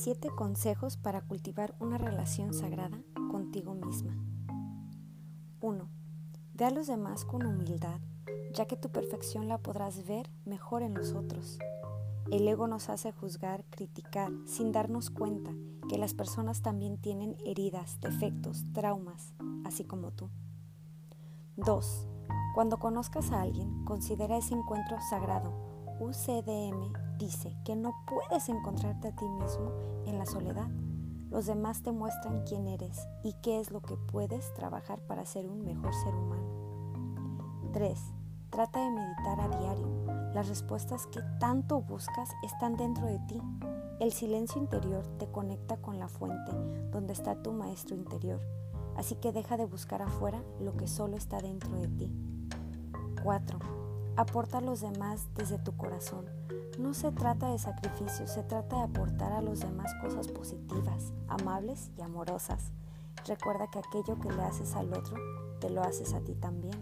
7 consejos para cultivar una relación sagrada contigo misma. 1. Ve a los demás con humildad, ya que tu perfección la podrás ver mejor en los otros. El ego nos hace juzgar, criticar, sin darnos cuenta que las personas también tienen heridas, defectos, traumas, así como tú. 2. Cuando conozcas a alguien, considera ese encuentro sagrado. UCDM dice que no puedes encontrarte a ti mismo en la soledad. Los demás te muestran quién eres y qué es lo que puedes trabajar para ser un mejor ser humano. 3. Trata de meditar a diario. Las respuestas que tanto buscas están dentro de ti. El silencio interior te conecta con la fuente donde está tu maestro interior. Así que deja de buscar afuera lo que solo está dentro de ti. 4. Aporta a los demás desde tu corazón. No se trata de sacrificio, se trata de aportar a los demás cosas positivas, amables y amorosas. Recuerda que aquello que le haces al otro, te lo haces a ti también.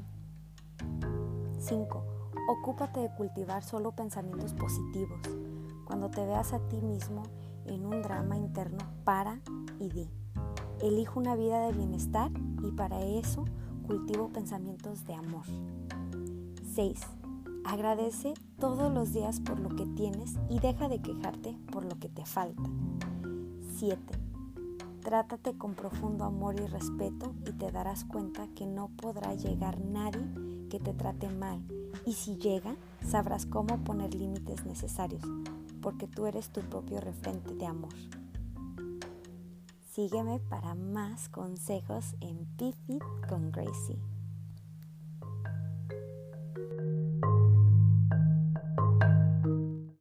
5. Ocúpate de cultivar solo pensamientos positivos. Cuando te veas a ti mismo en un drama interno, para y di. Elijo una vida de bienestar y para eso cultivo pensamientos de amor. 6. Agradece todos los días por lo que tienes y deja de quejarte por lo que te falta. 7. Trátate con profundo amor y respeto y te darás cuenta que no podrá llegar nadie que te trate mal. Y si llega, sabrás cómo poner límites necesarios, porque tú eres tu propio referente de amor. Sígueme para más consejos en Pifit con Gracie.